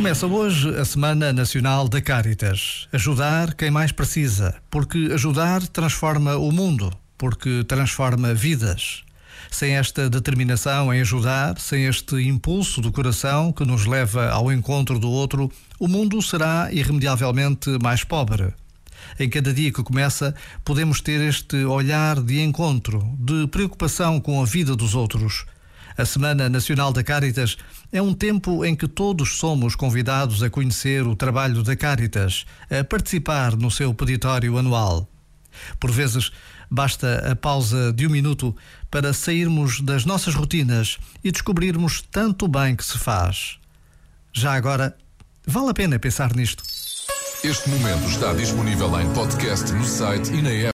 Começa hoje a Semana Nacional da Caritas. Ajudar quem mais precisa, porque ajudar transforma o mundo, porque transforma vidas. Sem esta determinação em ajudar, sem este impulso do coração que nos leva ao encontro do outro, o mundo será irremediavelmente mais pobre. Em cada dia que começa, podemos ter este olhar de encontro, de preocupação com a vida dos outros a Semana Nacional da Caritas é um tempo em que todos somos convidados a conhecer o trabalho da Caritas, a participar no seu peditório anual. Por vezes, basta a pausa de um minuto para sairmos das nossas rotinas e descobrirmos tanto bem que se faz. Já agora, vale a pena pensar nisto. Este momento está disponível em podcast no site e na app.